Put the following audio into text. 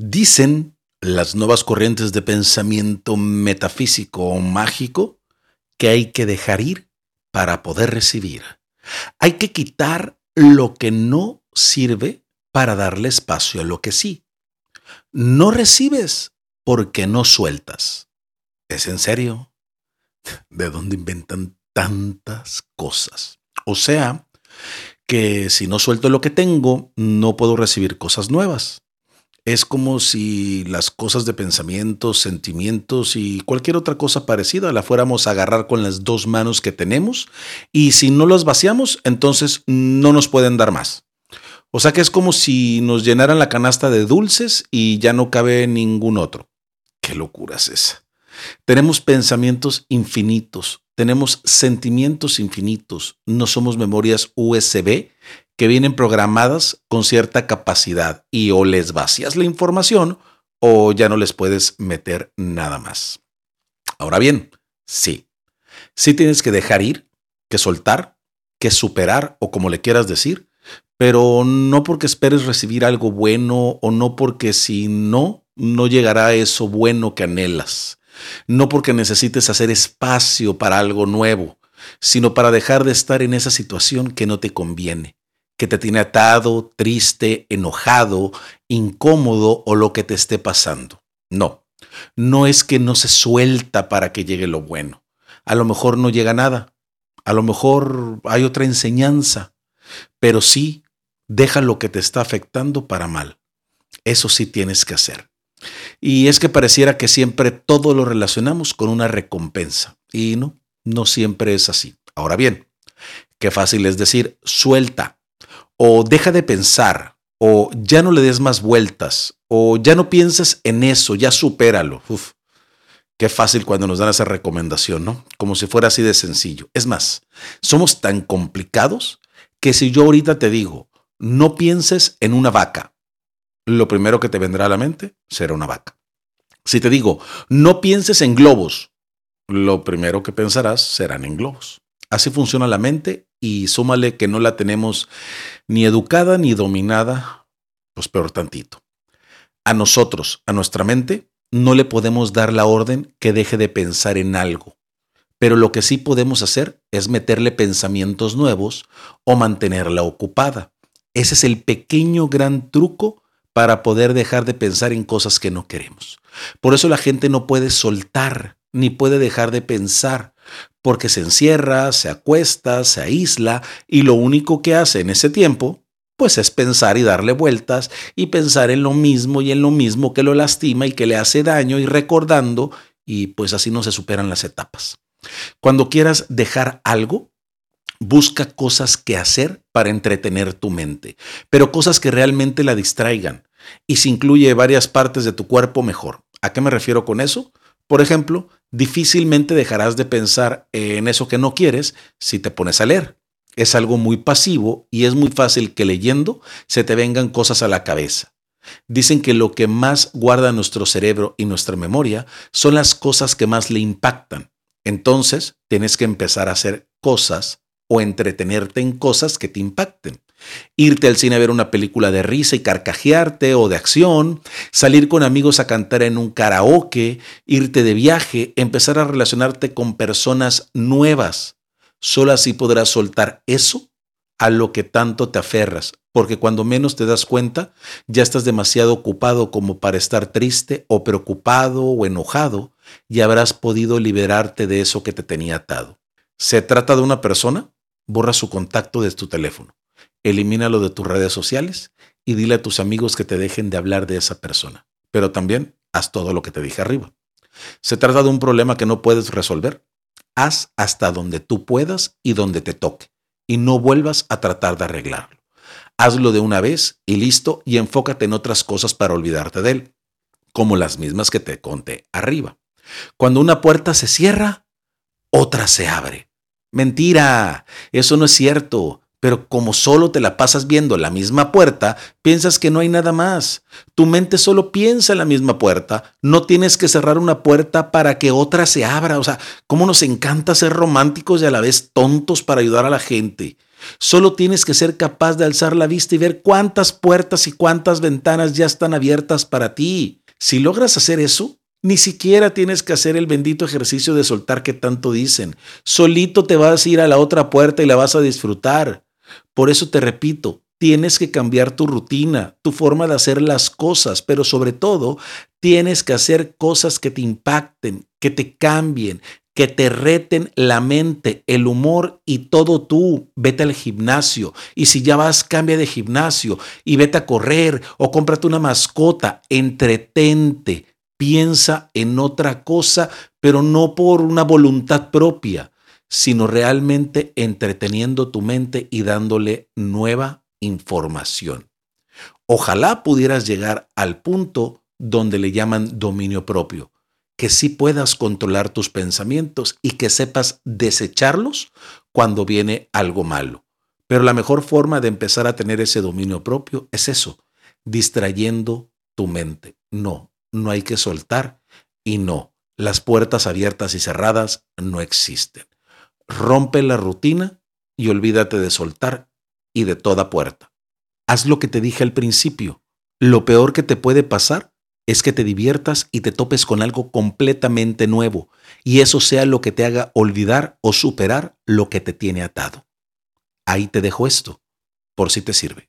Dicen las nuevas corrientes de pensamiento metafísico o mágico que hay que dejar ir para poder recibir. Hay que quitar lo que no sirve para darle espacio a lo que sí. No recibes porque no sueltas. ¿Es en serio? ¿De dónde inventan tantas cosas? O sea, que si no suelto lo que tengo, no puedo recibir cosas nuevas. Es como si las cosas de pensamientos, sentimientos y cualquier otra cosa parecida la fuéramos a agarrar con las dos manos que tenemos y si no las vaciamos, entonces no nos pueden dar más. O sea que es como si nos llenaran la canasta de dulces y ya no cabe ningún otro. Qué locura es esa. Tenemos pensamientos infinitos, tenemos sentimientos infinitos, no somos memorias USB que vienen programadas con cierta capacidad y o les vacías la información o ya no les puedes meter nada más. Ahora bien, sí, sí tienes que dejar ir, que soltar, que superar o como le quieras decir, pero no porque esperes recibir algo bueno o no porque si no, no llegará eso bueno que anhelas. No porque necesites hacer espacio para algo nuevo, sino para dejar de estar en esa situación que no te conviene, que te tiene atado, triste, enojado, incómodo o lo que te esté pasando. No, no es que no se suelta para que llegue lo bueno. A lo mejor no llega nada. A lo mejor hay otra enseñanza. Pero sí Deja lo que te está afectando para mal. Eso sí tienes que hacer. Y es que pareciera que siempre todo lo relacionamos con una recompensa. Y no, no siempre es así. Ahora bien, qué fácil es decir, suelta, o deja de pensar, o ya no le des más vueltas, o ya no pienses en eso, ya supéralo. Qué fácil cuando nos dan esa recomendación, ¿no? Como si fuera así de sencillo. Es más, somos tan complicados que si yo ahorita te digo, no pienses en una vaca. Lo primero que te vendrá a la mente será una vaca. Si te digo, no pienses en globos, lo primero que pensarás serán en globos. Así funciona la mente y súmale que no la tenemos ni educada ni dominada, pues peor tantito. A nosotros, a nuestra mente, no le podemos dar la orden que deje de pensar en algo. Pero lo que sí podemos hacer es meterle pensamientos nuevos o mantenerla ocupada. Ese es el pequeño gran truco para poder dejar de pensar en cosas que no queremos. Por eso la gente no puede soltar ni puede dejar de pensar, porque se encierra, se acuesta, se aísla y lo único que hace en ese tiempo, pues es pensar y darle vueltas y pensar en lo mismo y en lo mismo que lo lastima y que le hace daño y recordando y pues así no se superan las etapas. Cuando quieras dejar algo, Busca cosas que hacer para entretener tu mente, pero cosas que realmente la distraigan. Y si incluye varias partes de tu cuerpo, mejor. ¿A qué me refiero con eso? Por ejemplo, difícilmente dejarás de pensar en eso que no quieres si te pones a leer. Es algo muy pasivo y es muy fácil que leyendo se te vengan cosas a la cabeza. Dicen que lo que más guarda nuestro cerebro y nuestra memoria son las cosas que más le impactan. Entonces, tienes que empezar a hacer cosas o entretenerte en cosas que te impacten. Irte al cine a ver una película de risa y carcajearte o de acción, salir con amigos a cantar en un karaoke, irte de viaje, empezar a relacionarte con personas nuevas. Solo así podrás soltar eso a lo que tanto te aferras, porque cuando menos te das cuenta, ya estás demasiado ocupado como para estar triste o preocupado o enojado y habrás podido liberarte de eso que te tenía atado. ¿Se trata de una persona? borra su contacto de tu teléfono, elimínalo de tus redes sociales y dile a tus amigos que te dejen de hablar de esa persona. Pero también haz todo lo que te dije arriba. Se trata de un problema que no puedes resolver. Haz hasta donde tú puedas y donde te toque y no vuelvas a tratar de arreglarlo. Hazlo de una vez y listo y enfócate en otras cosas para olvidarte de él, como las mismas que te conté arriba. Cuando una puerta se cierra, otra se abre. Mentira, eso no es cierto. Pero como solo te la pasas viendo la misma puerta, piensas que no hay nada más. Tu mente solo piensa en la misma puerta. No tienes que cerrar una puerta para que otra se abra. O sea, cómo nos encanta ser románticos y a la vez tontos para ayudar a la gente. Solo tienes que ser capaz de alzar la vista y ver cuántas puertas y cuántas ventanas ya están abiertas para ti. Si logras hacer eso, ni siquiera tienes que hacer el bendito ejercicio de soltar que tanto dicen. Solito te vas a ir a la otra puerta y la vas a disfrutar. Por eso te repito, tienes que cambiar tu rutina, tu forma de hacer las cosas, pero sobre todo tienes que hacer cosas que te impacten, que te cambien, que te reten la mente, el humor y todo tú. Vete al gimnasio. Y si ya vas, cambia de gimnasio y vete a correr o cómprate una mascota, entretente, piensa en otra cosa, pero no por una voluntad propia, sino realmente entreteniendo tu mente y dándole nueva información. Ojalá pudieras llegar al punto donde le llaman dominio propio, que sí puedas controlar tus pensamientos y que sepas desecharlos cuando viene algo malo. Pero la mejor forma de empezar a tener ese dominio propio es eso, distrayendo tu mente. No, no hay que soltar y no, las puertas abiertas y cerradas no existen. Rompe la rutina y olvídate de soltar y de toda puerta. Haz lo que te dije al principio. Lo peor que te puede pasar es que te diviertas y te topes con algo completamente nuevo, y eso sea lo que te haga olvidar o superar lo que te tiene atado. Ahí te dejo esto, por si te sirve.